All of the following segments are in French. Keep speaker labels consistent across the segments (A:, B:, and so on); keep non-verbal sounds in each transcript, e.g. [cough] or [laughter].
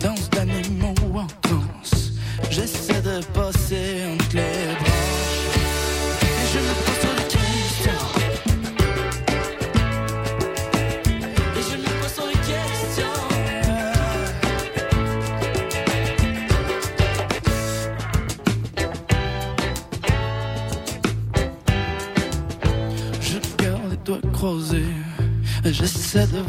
A: danse d'animaux en danse. J'essaie de passer entre les branches et je me pose trop de questions. Et je me pose trop de questions. Je garde les doigts croisés, et j'essaie de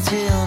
B: pris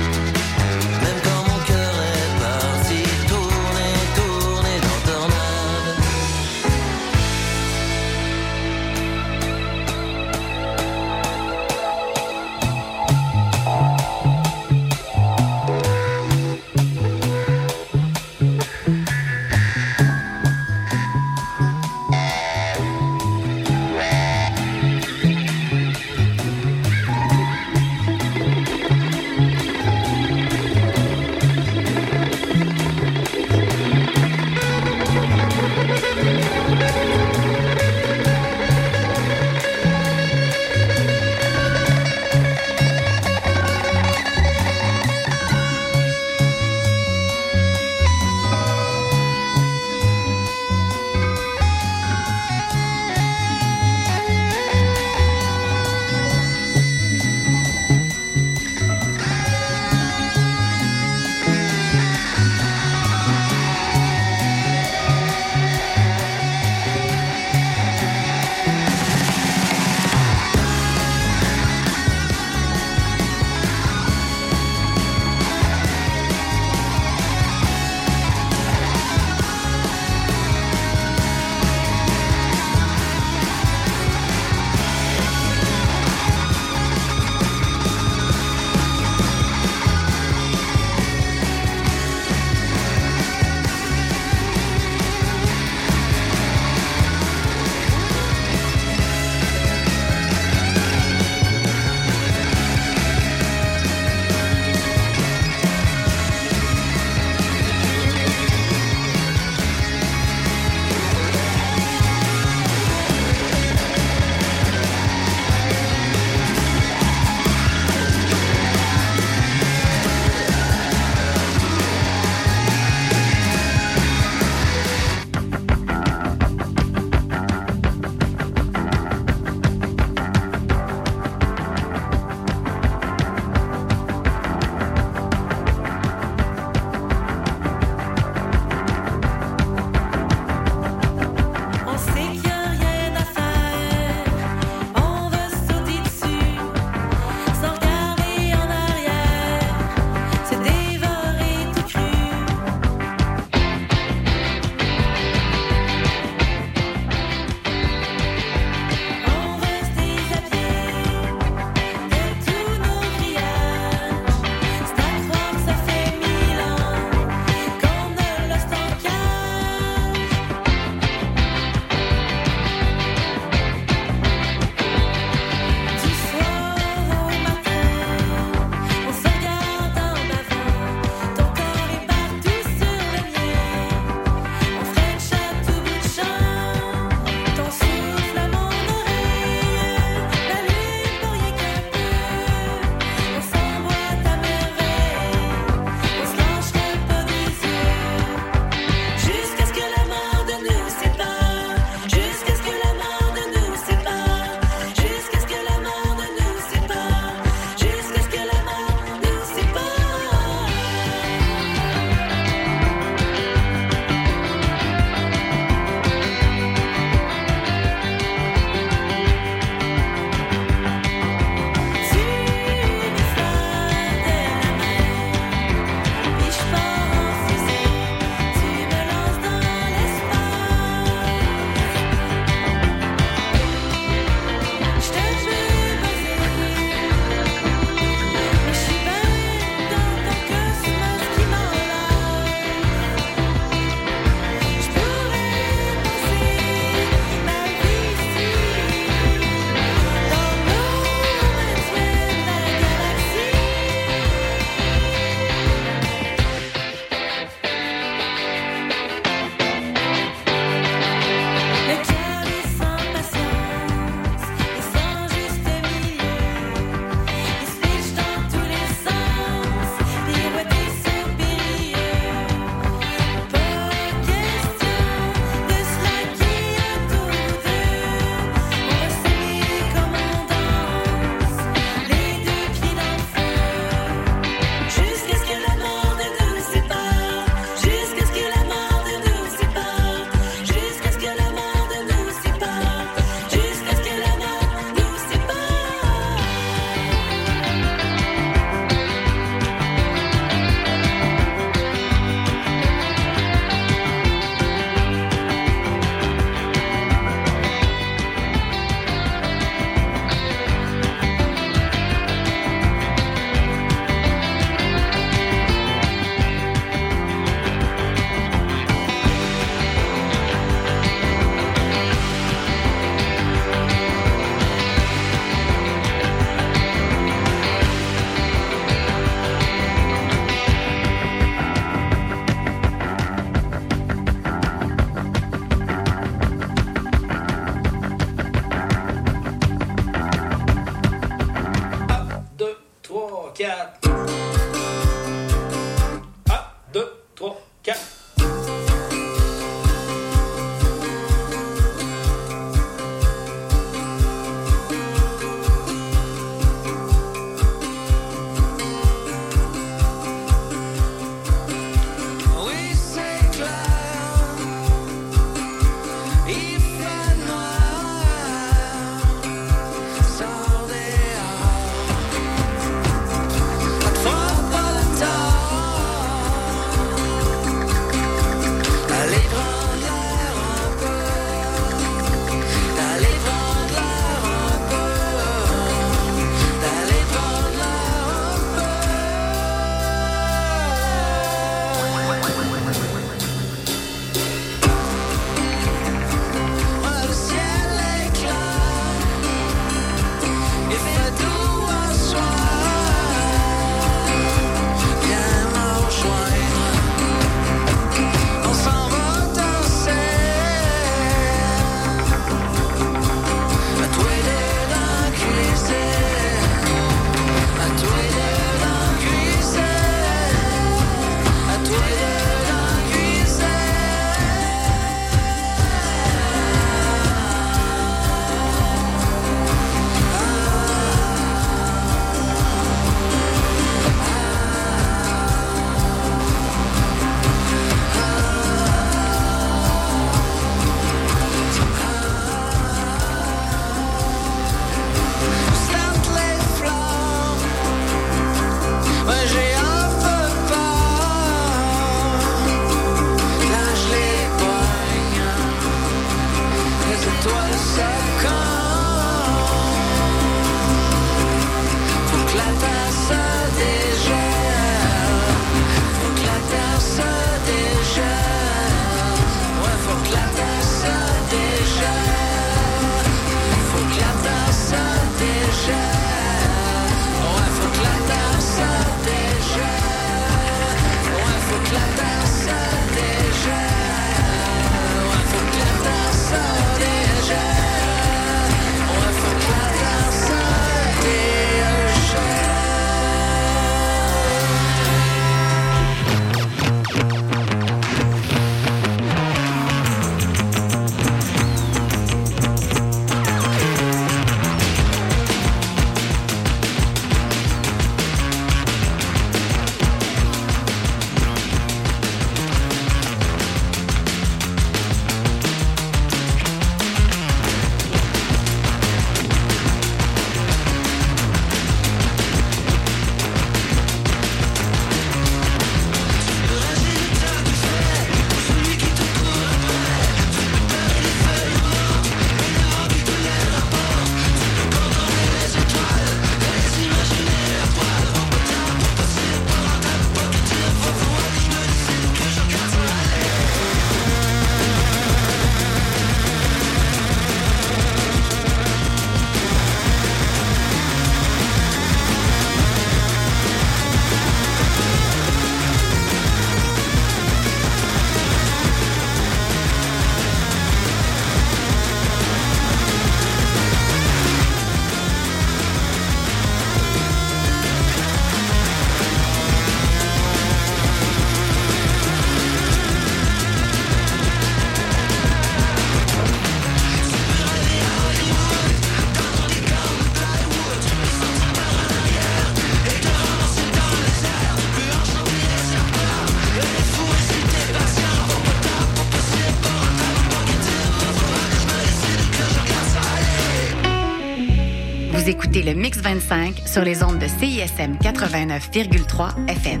C: 25 sur les ondes de CISM 89,3 FM.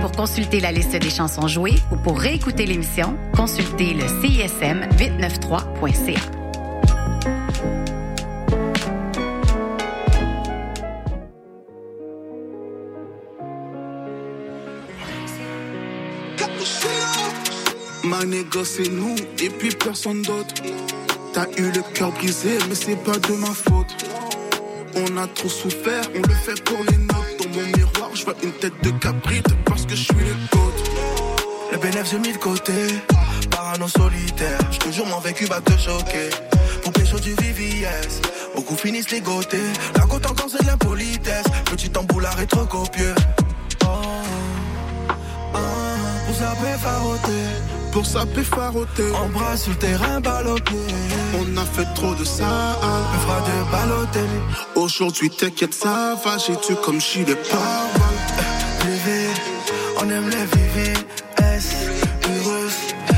C: Pour consulter la liste des chansons jouées ou pour réécouter l'émission, consultez le CISM 893.ca.
D: Ma négo, c'est nous et puis personne d'autre. T'as eu le cœur brisé, mais c'est pas de ma faute. On a trop souffert, on le fait pour les notes. Dans mon miroir, je vois une tête de cabrite parce que je suis le côte.
E: Le bénéfice j'ai mis de côté, parano solitaire. J'te jure, mon vécu va te choquer. Pour pécho du VVS, beaucoup finissent ligotés. La côte encore c'est de l'impolitesse. Petit emboulard est trop copieux. Oh, zapper, faroter.
D: Pour saper faroter.
E: Embrasse sur le terrain, pied.
D: On a fait trop de ça.
E: Me fera de Balotelli.
D: Aujourd'hui, t'inquiète, ça va. J'ai tué comme je paroles.
E: Vivi, on aime les Vivi. S, heureuse.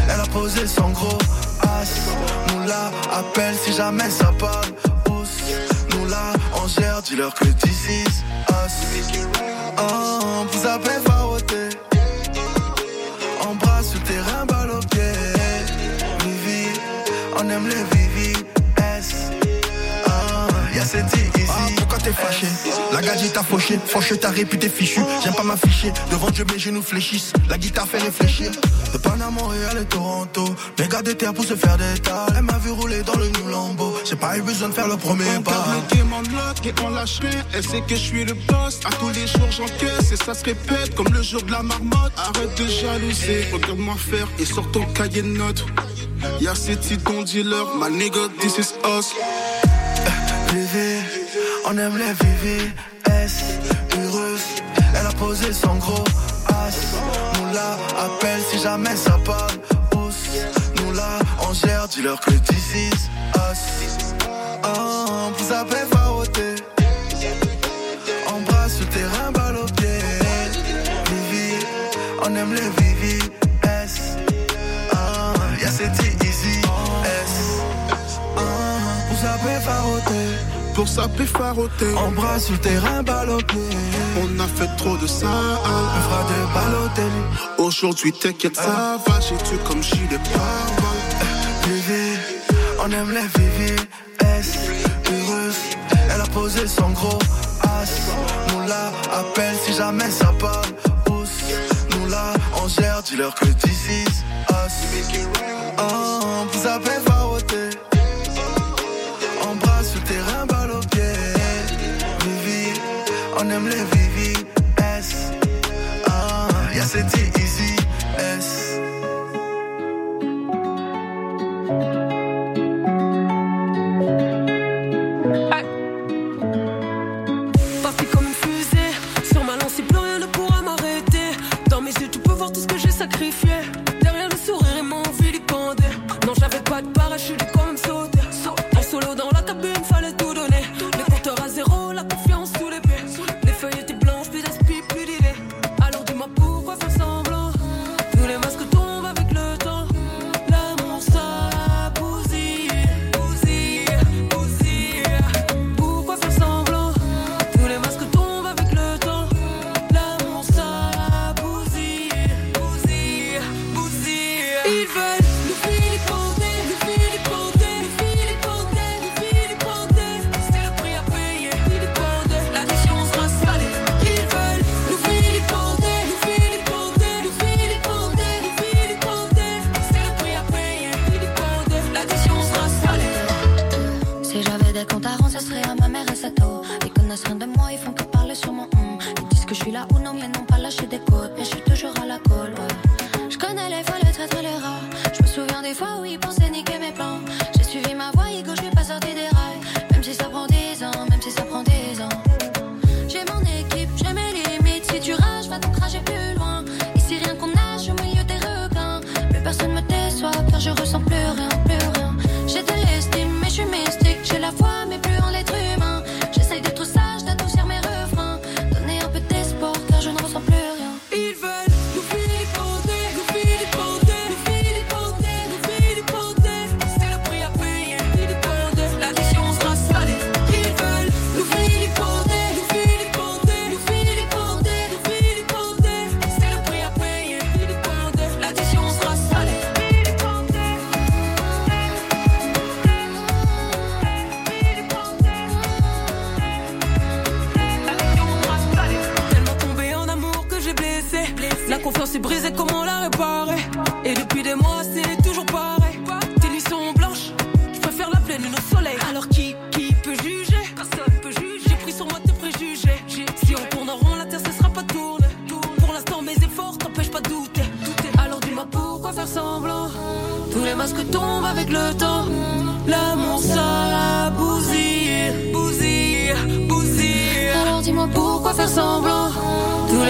E: Elle a posé son gros as. Nous la appelle si jamais ça parle. Ous, nous la on gère, dis-leur que this is us. Oh, vous avez faroté. Sur le terrain, on aime les Vivi. S, ah, y'a cette easy.
F: pourquoi t'es fâché? La gadget t'a fauché, fauché ta réputé fichu J'aime pas m'afficher, devant Dieu mes genoux fléchissent La guitare fait réfléchir
E: De Panama, Montréal et Toronto. Les gars des terres pour se faire des tas. Elle m'a vu rouler dans le New Lambo. J'ai pas eu besoin de faire le premier
D: On
E: pas.
D: garde le game en lock et on lâche rien. Elle sait que je suis le boss. À tous les jours j'encaisse et ça se répète comme le jour de la marmotte. Arrête de jalouser, regarde-moi faire et sors ton cahier de notes. Y'a ces ton dealer, my nigga, this is us.
E: Vivi, on aime les Vivi. S, heureuse. Elle a posé son gros as. Nous la appelle si jamais ça parle. Ous, nous la on gère, dis-leur que this is us. Oh, vous avez faroté. Embrasse le terrain, balle. Vivi, on aime les Vivi.
D: Pour saper faroter,
E: Embrasse sur le terrain, pied.
D: on a fait trop de ça.
E: Me fera de Balotelli.
D: Aujourd'hui, t'inquiète, ça va. J'ai tué comme des paroles.
E: Vivi, on aime les Vivi. S, heureuse. Elle a posé son gros as? Nous la appelle si jamais ça. Ous, nous la on gère, dis-leur que this is us. Oh, vous avez faroté. Aime les Vivi. S, ah, y'a easy. S.
G: Comme une fusée, sur ma lancée, plus rien ne pourra m'arrêter. Dans mes yeux, tu peux voir tout ce que j'ai sacrifié. Derrière le sourire et mon vilipendé. Non, j'avais pas de parachute,
H: fois où ils pensaient niquer mes plans. J'ai suivi ma voie, Hugo, je suis pas sorti des rails.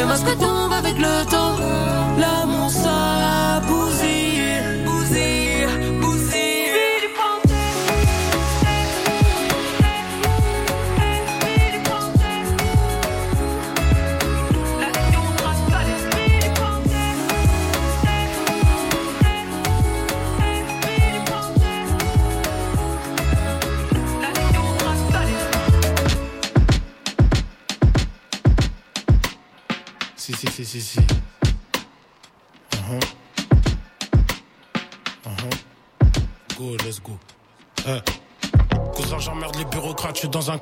G: Les masques tombent avec le temps.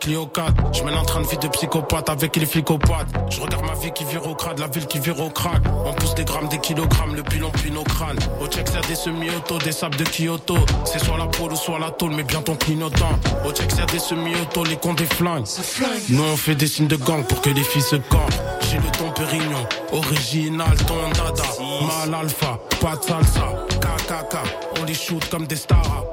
I: Clio 4. Je mène en train de vie de psychopathe avec les psychopathes. Je regarde ma vie qui vire au crade, la ville qui vire au crack. On pousse des grammes, des kilogrammes, le pilon puis nos crânes. Au check, c'est des semi-auto, des sables de Kyoto. C'est soit la pôle ou soit la tôle, mais bien ton clignotant. Au check, c'est des semi-auto, les cons des flingues. Nous, on fait des signes de gang pour que les filles se campent. J'ai le ton Pérignon, original, ton dada. Mal alpha, pas de salsa, KKK. On les shoot comme des stars.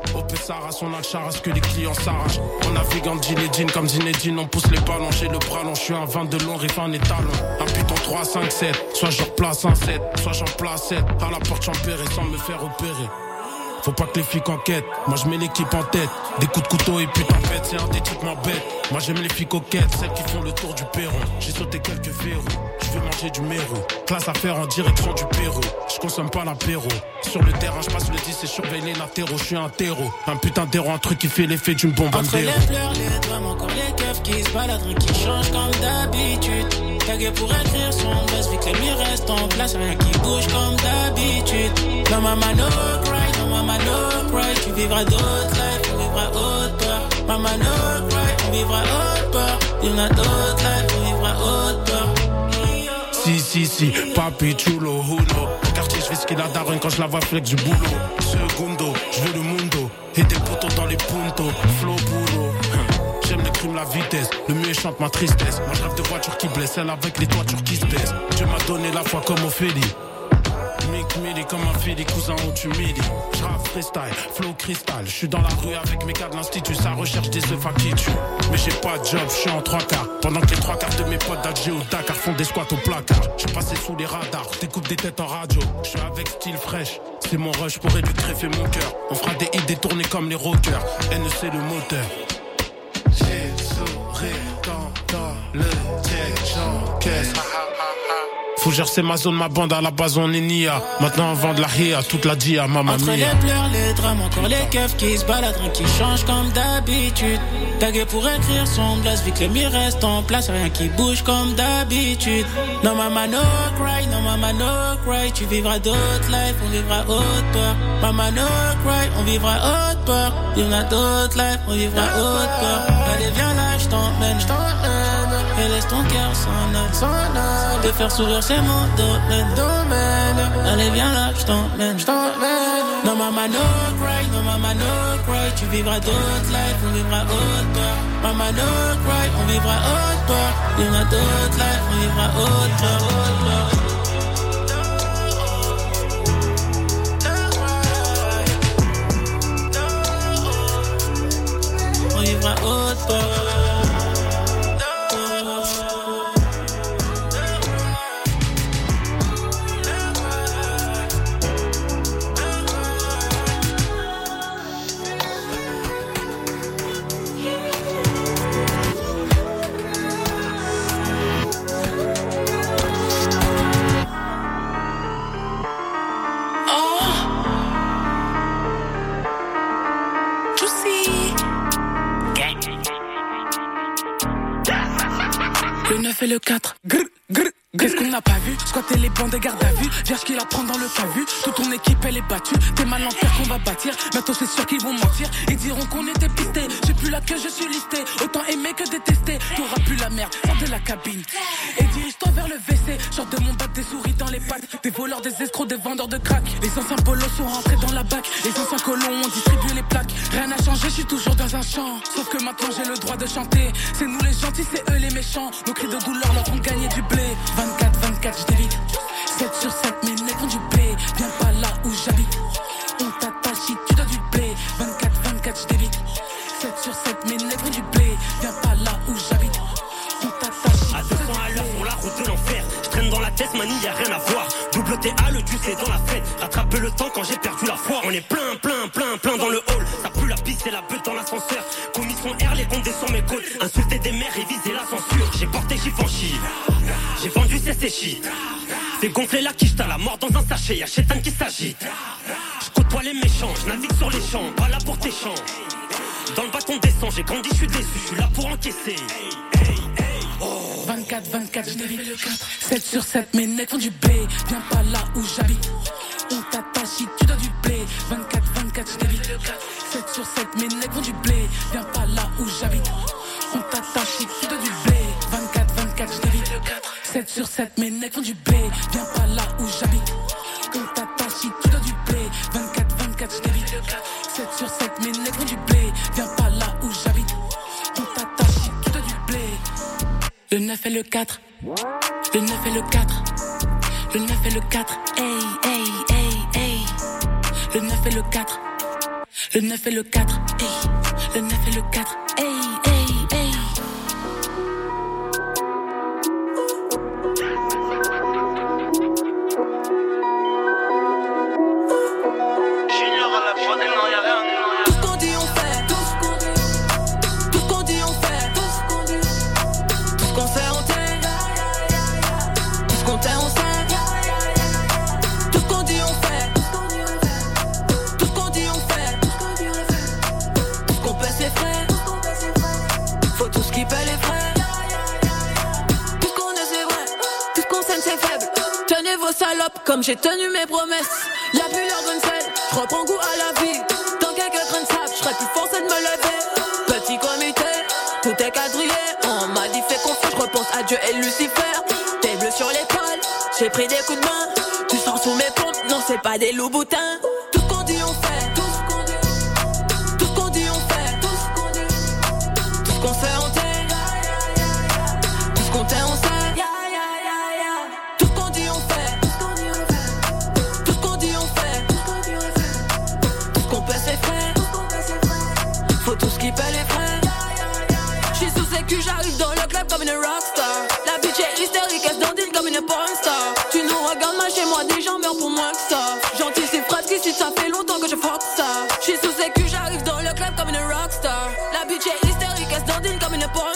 I: Au Pessara, son à ce que les clients s'arrachent. On navigue en jean et comme Zinedine, on pousse les ballons. J'ai le bras long, je suis un 20 de long, riff en étalon. Un putain 3, 5, 7. Soit je replace un 7, soit j'en place 7. À la porte, j'empérais sans me faire opérer. Faut pas que les flics enquêtent, moi je mets l'équipe en tête. Des coups de couteau et putain pète, c'est un des types m'embête. Moi j'aime les filles coquettes, celles qui font le tour du perron. J'ai sauté quelques verrous, je veux manger du méro. Classe à faire en direction du Pérou. Je consomme pas l'apéro. Sur le terrain, je passe le 10 et surveille les latéraux. Je suis un terreau, un putain d'héros, un truc qui fait l'effet d'une bombe
J: Entre les fleurs, les drames, encore les keufs qui se baladent, qui changent comme d'habitude. Tagué pour écrire son buzz, vu que les reste en place, rien qui bouge comme d'habitude. Non, maman, no cry, non, maman, no cry. Tu vivras d'autres lives, tu vivras haute peur. Maman, no cry, peur. Il y en a d'autres lives, haute peur.
I: Si, si, si, papi chulo, huno. Quartier, je fais ce qu'il a daronne quand je la vois flex du boulot. Segundo, je veux le mundo. Et des potos dans les puntos. Flow boulot. [laughs] J'aime le crime, la vitesse. Le mieux chante ma tristesse. Moi, je rêve de voitures qui blessent, celle avec les toitures qui se baissent. Dieu m'a donné la foi comme Ophélie. Mick Millie comme un fili, cousin où tu midi. J'rappe freestyle, flow cristal. Je suis dans la rue avec mes gars de l'institut, ça recherche des œufs à qui tu. Mais j'ai pas de job, je suis en trois quarts. Pendant que les trois quarts de mes potes d'Alger au Dakar font des squats au placard. J'ai passé sous les radars, découpe des têtes en radio. Je suis avec style fraîche. C'est mon rush pour éduquer greffer mon cœur. On fera des hits détournés comme les rockers. NEC le moteur. J'ai le sourire dans le check, j'encaisse. Fougère c'est ma zone, ma bande à la base on est nia. Maintenant on vend de la ria, toute la dia, maman
J: Entre les
I: mia.
J: pleurs, les drames, encore les keufs qui se baladent, rien qui change comme d'habitude. Tagué pour écrire son blast, vu que les murs restent en place, rien qui bouge comme d'habitude. Non, maman, no cry, non, maman, no cry. Tu vivras d'autres lives, on vivra haute peur. Maman, no cry, on vivra haute peur. Il y en a d'autres lives, on vivra haute peur. Allez, viens là, je t'emmène, je t'emmène. Et laisse ton cœur s'en aller. Te faire sourire, c'est mon domaine, domaine. Allez, viens là, je t'emmène. Non, maman, no cry, non, maman, no cry. Tu vivras d'autres lives, on vivra haute peur. Maman, no cry, on vivra haute peur. Il y en a d'autres lives, on vivra peur. On vivra haute peur.
K: Le 9 et le 4. Grr, grr. Qu'est-ce qu'on n'a pas vu? Squatter les bancs de garde à vue. Vierge qui la prend dans le cas vu. Toute ton équipe elle est battue. T'es mal en terre qu'on va bâtir. Bientôt c'est sûr qu'ils vont mentir. Ils diront qu'on était pistés. J'ai plus la queue je suis listé. Autant aimer que détester. T'auras plus la merde. Sors de la cabine. Et dirige-toi vers le WC Sors de mon bac des souris dans les pattes. Des voleurs, des escrocs, des vendeurs de crack. Les anciens polos sont rentrés dans la bac. Les anciens colons ont distribué les plaques. Rien n'a changé, je suis toujours dans un champ. Sauf que maintenant j'ai le droit de chanter. C'est nous les gentils, c'est eux les méchants. Nos cris de douleur leur font gagner du blé 24, 24, je t'évite 7 sur 7, mes nègres font du blé Viens pas là où j'habite On t'attache si tu dois du blé 24, 24, je t'évite 7 sur 7, mes nègres font du blé Viens pas là où j'habite On t'attache si
L: À 200 à l'heure sur la route de l'enfer. Je traîne dans la tête, manie, y a rien à voir. Double TA, le du c'est dans la fête. Rattraper le temps quand j'ai perdu la foi. On est plein, plein, plein, plein dans le hall. Ça pue la piste et la butte dans l'ascenseur. Commission R, les comptes sur mes côtes. Insulter des mères et viser la censure. J'ai porté Givenchy. J'ai vendu ces séchis. C'est gonflé la quiche, t'as la mort dans un sachet, y'a Shetan qui s'agite. Je côtoie les méchants, je navigue sur les champs, pas là pour tes champs. Dans le bâton descend, j'ai grandi, je suis déçu, je suis là pour encaisser.
K: 24, 24, je mérite le 4. 7 sur 7, mes nets font du blé. Viens pas là où j'habite. On t'attache tu dois du blé. 24, 24, je mérite le 4. 7 sur 7, mes nets font du blé. Viens pas là où j'habite. On t'attache tu dois du blé. 7 sur 7, mes necks font du B. Viens pas là où j'habite. Quand t'attaches, tu dois du blé. 24, 24, je débite. 7 sur 7, mes necks font du blé. Viens pas là où j'habite. Quand t'attaches, tu dois du blé. Le 9 et le 4. Le 9 et le 4. Le 9 et le 4. Hey, hey, hey, hey. Le 9 et le 4. Le 9 et le 4. Hey. Le 9 et le 4. Hey.
G: comme j'ai tenu mes promesses. Y'a plus l'heure d'une fête, je reprends goût à la vie. Dans quelques grains de sable, je serai plus forcé de me lever. Petit comité, tout est quadrillé. On m'a dit fait confiance, je repense à Dieu et Lucifer. T'es bleu sur l'épaule, j'ai pris des coups de main. Tu sens sous mes pompes, non c'est pas des loups boutins. moi, des gens meurent pour moins que ça. J'anticipe presque si ça fait longtemps que je fuck ça. J'suis sous sécu, j'arrive dans le club comme une rockstar. La bitch est hystérique, elle se dandine comme une
E: porn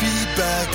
E: feedback,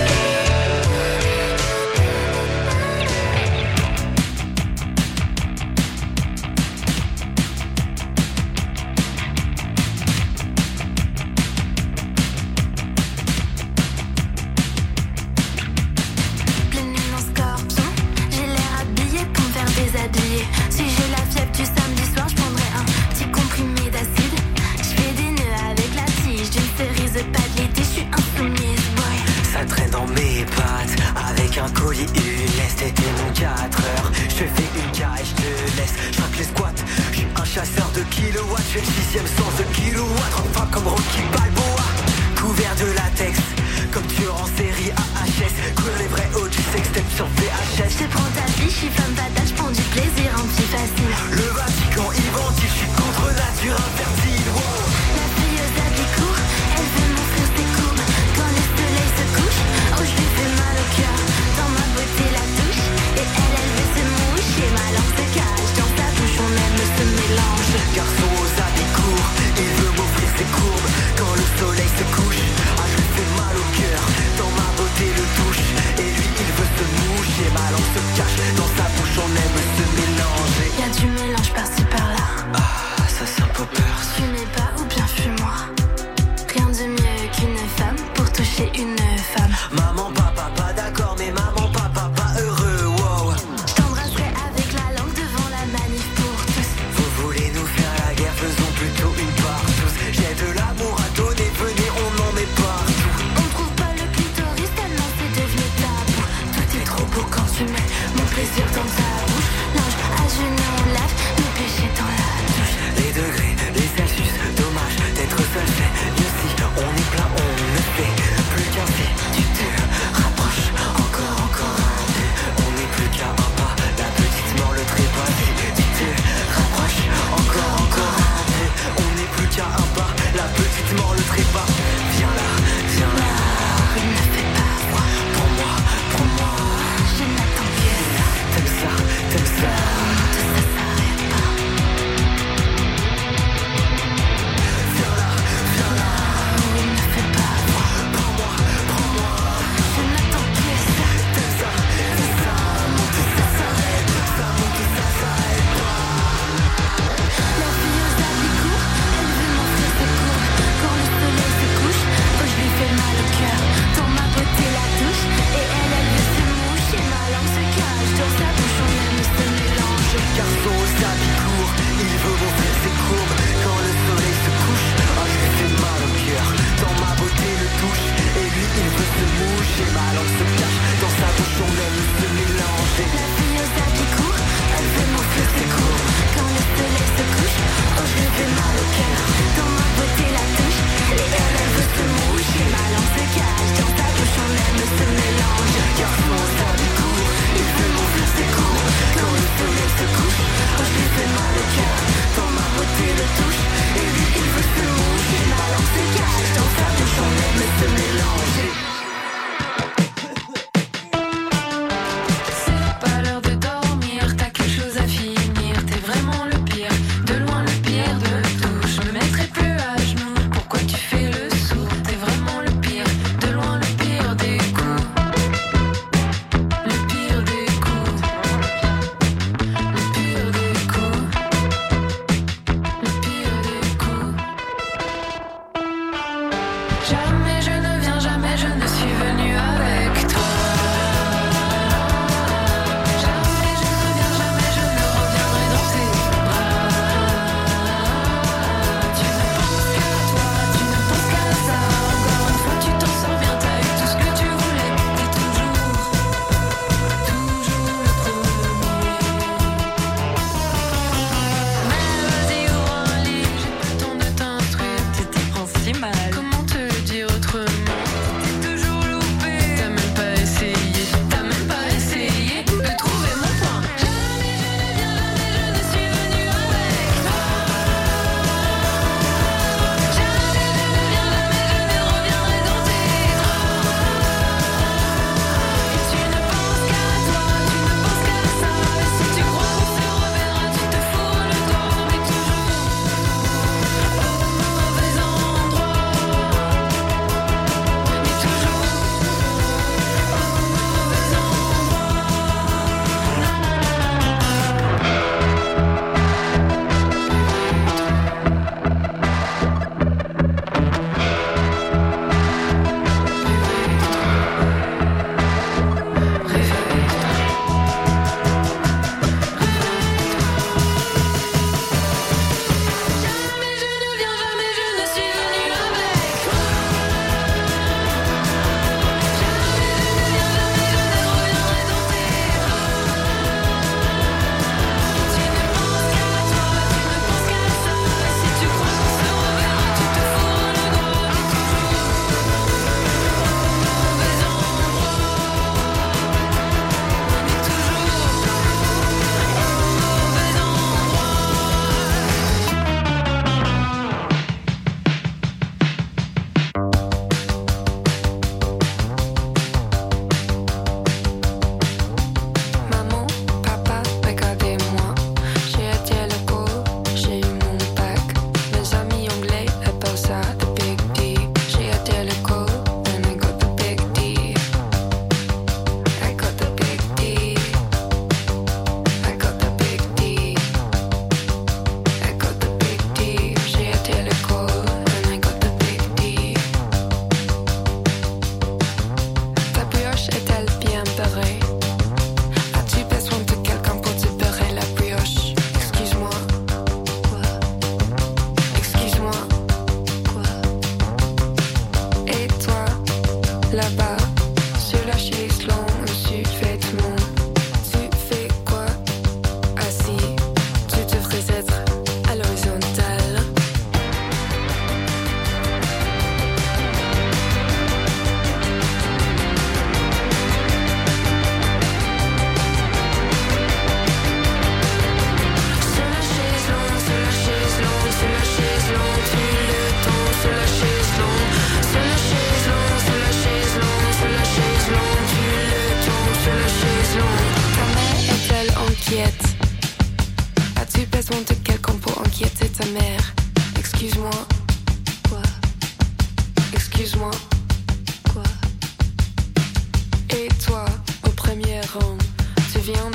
M: circumcised.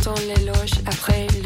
M: Dans les
N: loges. Après le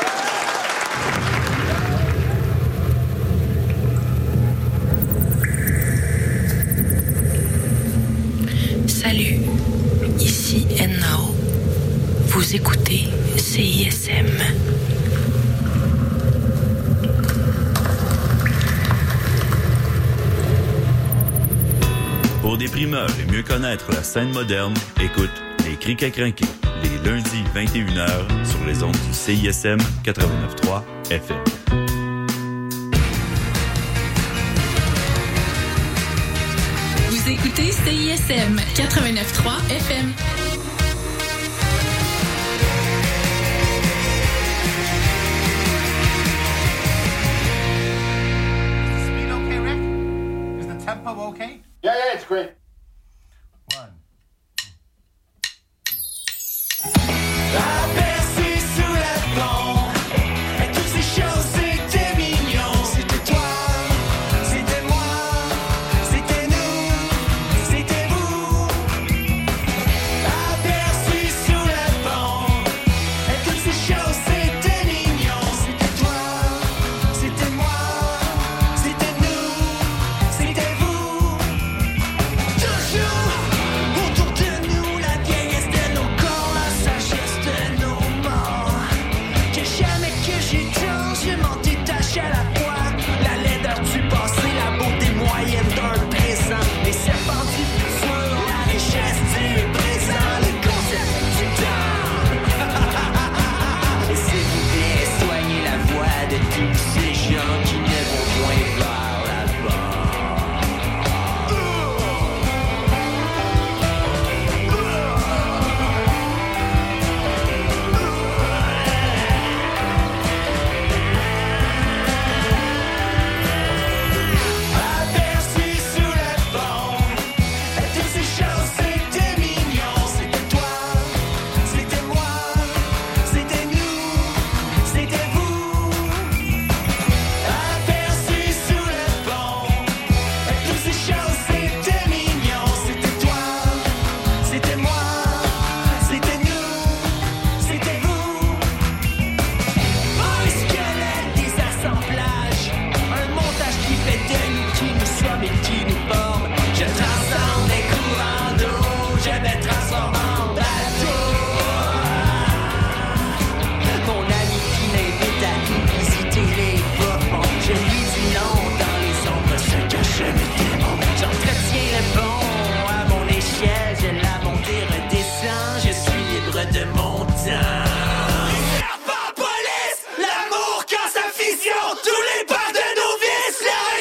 O: Pour des primeurs et mieux connaître la scène moderne, écoute Les Crics à crinquer, les lundis 21h sur les ondes du CISM 89.3 FM.
P: Vous écoutez CISM 89.3 FM.
Q: Great.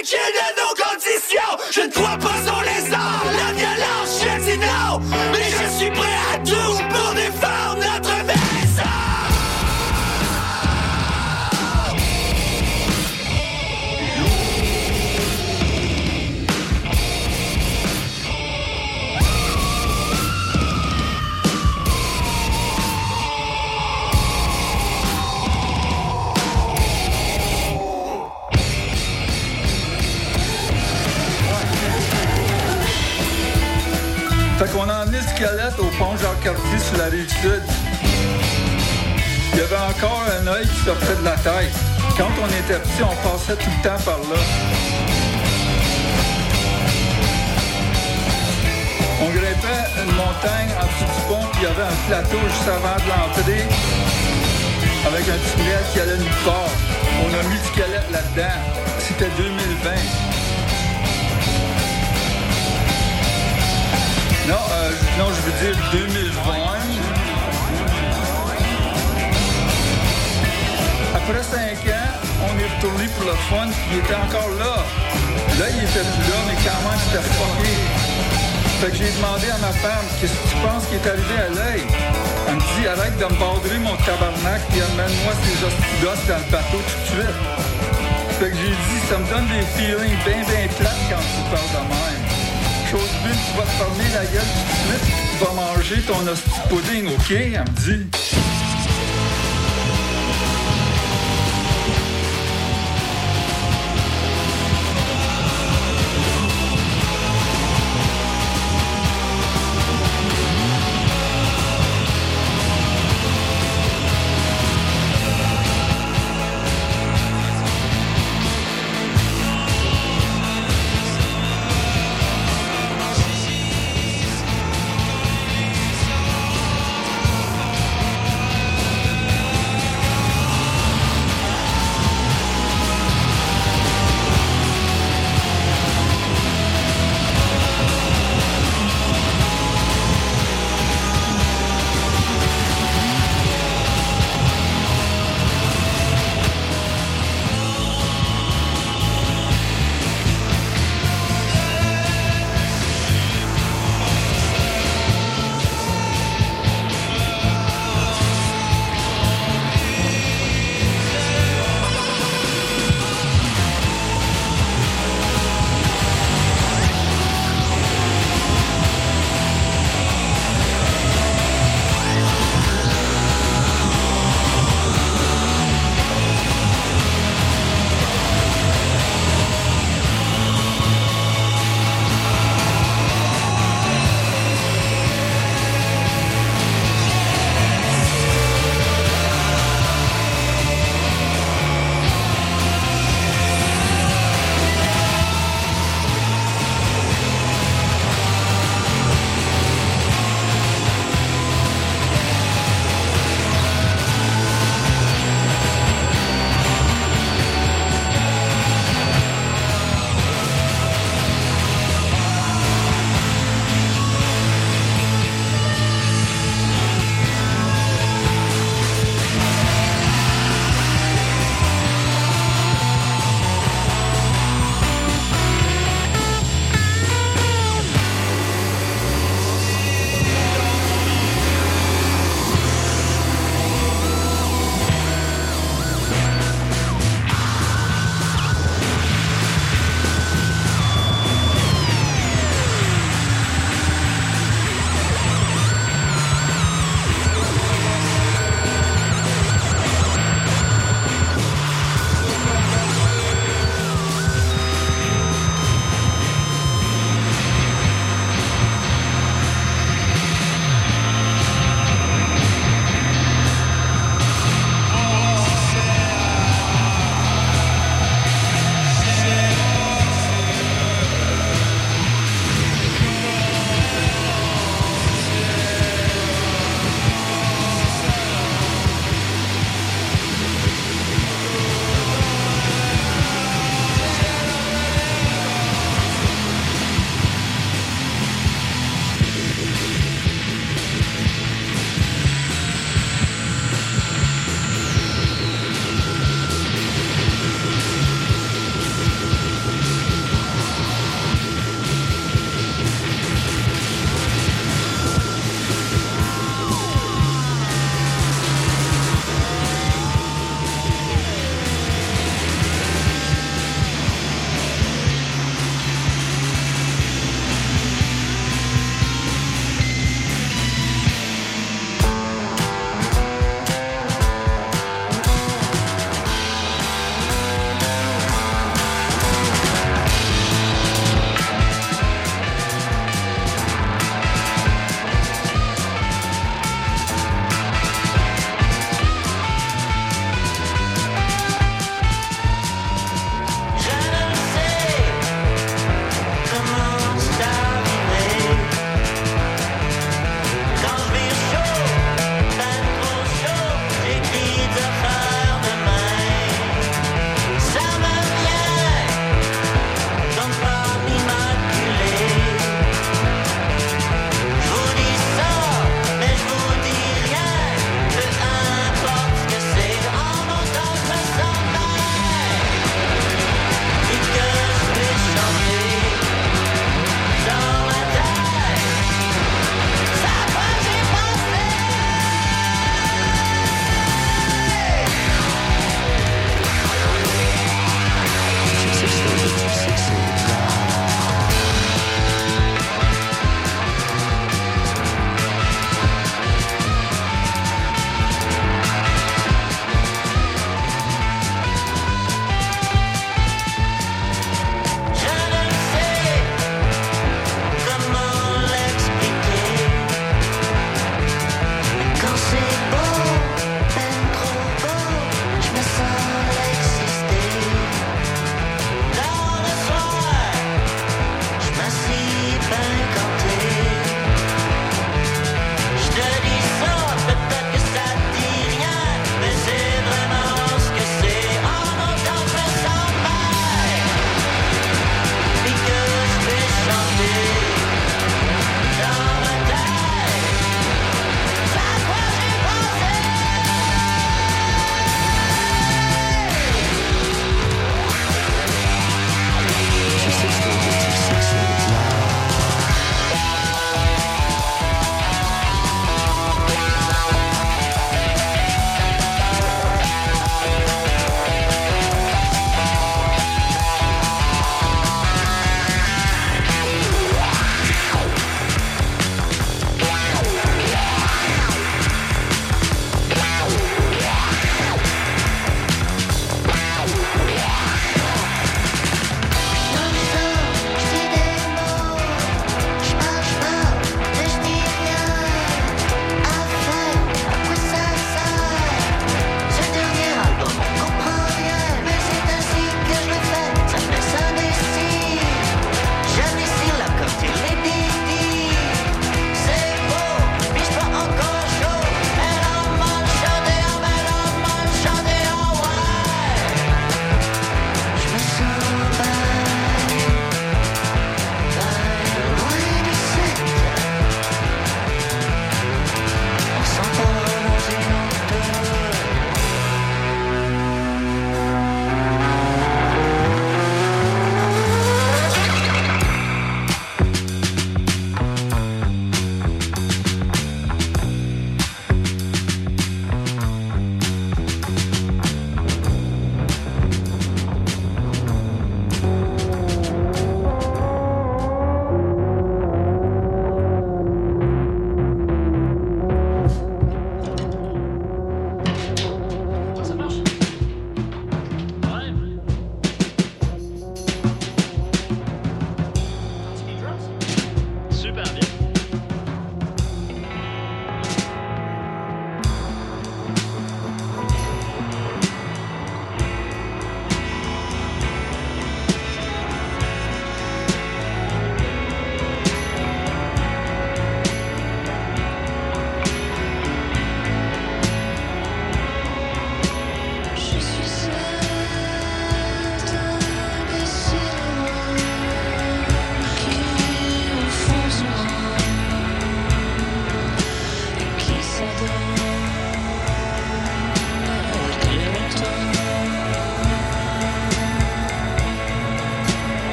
R: Addiction to
S: Jean-Cartier sur la rive sud. Il y avait encore un œil qui sortait de la tête. Quand on était petit, on passait tout le temps par là. On grimpait une montagne en dessous du pont, puis il y avait un plateau juste avant de l'entrée, avec un tunnel qui allait nulle part. On a mis du squelette là-dedans. C'était 2020. Non, euh, non, je veux dire 2020. Après cinq ans, on est retourné pour le fun, il était encore là. Là, il était plus là, mais quand même, c'était fucké. Fait que j'ai demandé à ma femme, qu'est-ce que tu penses qui est arrivé à l'œil? Elle me dit, arrête de me bordrer mon tabarnak, puis amène-moi ces hosties gosses dans le bateau tout de suite. Fait que j'ai dit, ça me donne des feelings bien, bien plates quand tu parles de même. Tu vas te fermer la gueule tout de suite, tu vas manger ton hostie pudding, OK? Elle me dit.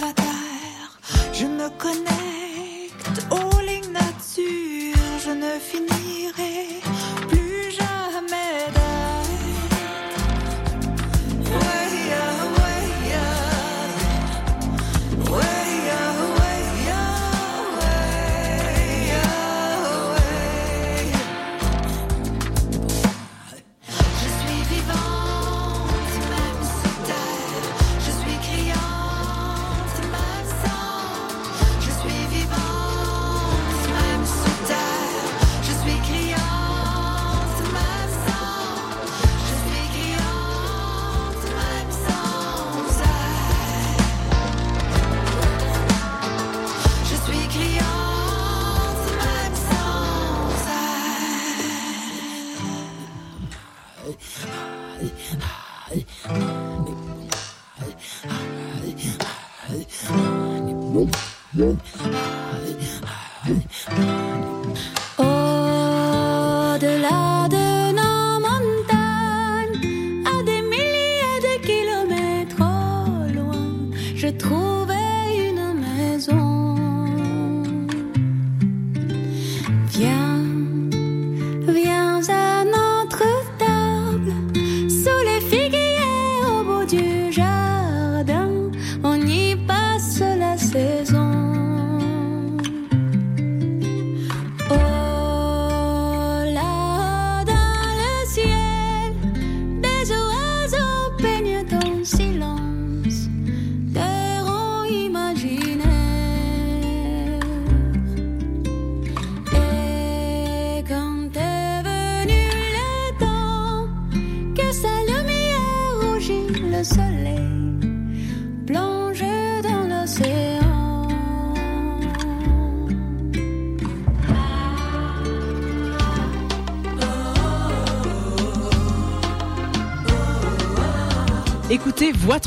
T: la terre, je me connecte aux lignes nature, je ne finirai plus.
U: Yep.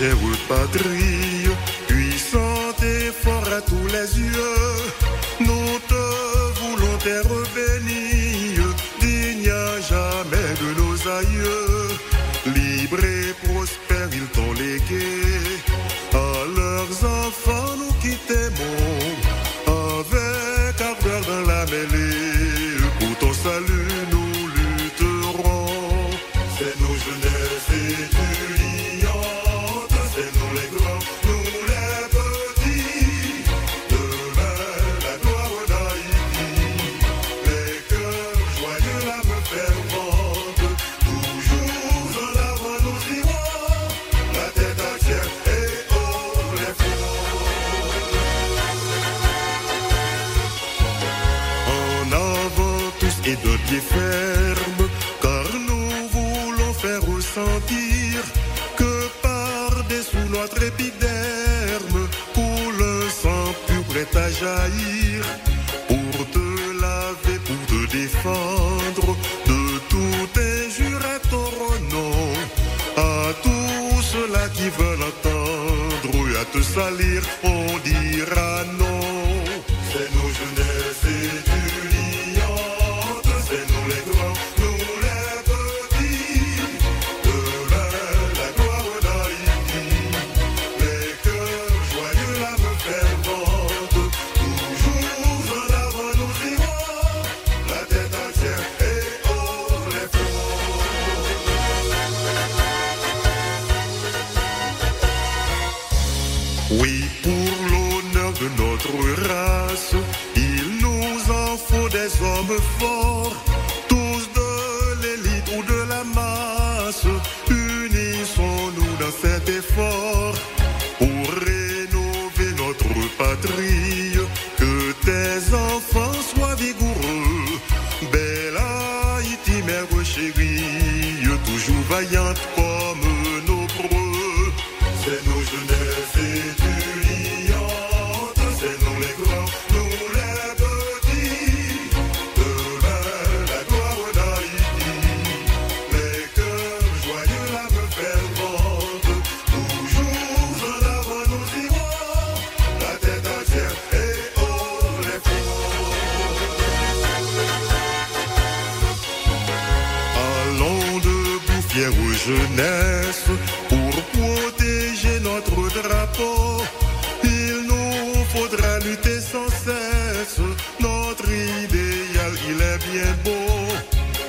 V: Chez vous, patrie, puissante et fort à tous les yeux. salir por beau.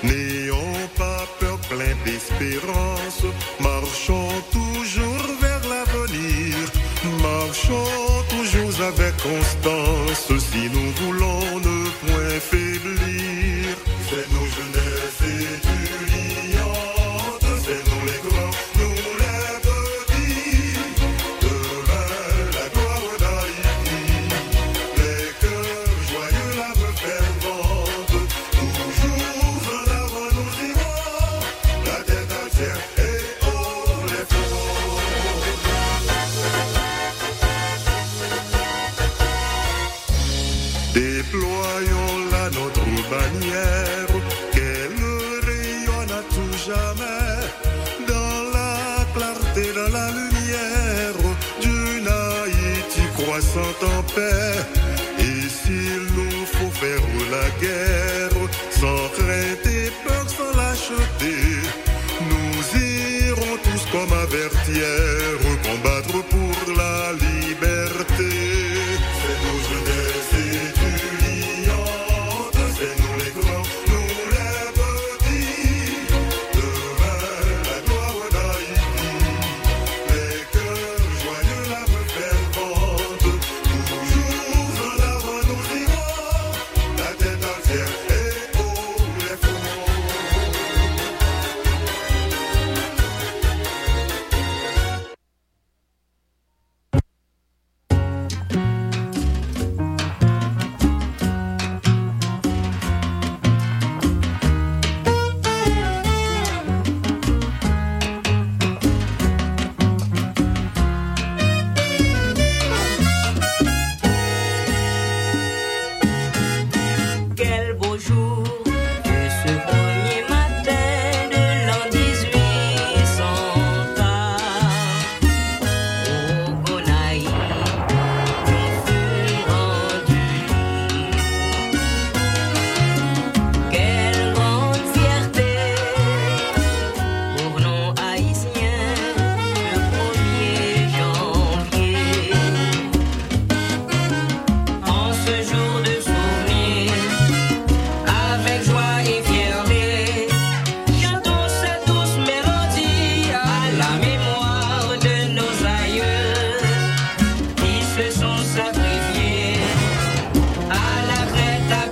V: N'ayons pas peur, plein d'espérance. Marchons toujours vers l'avenir. Marchons toujours avec constance si nous voulons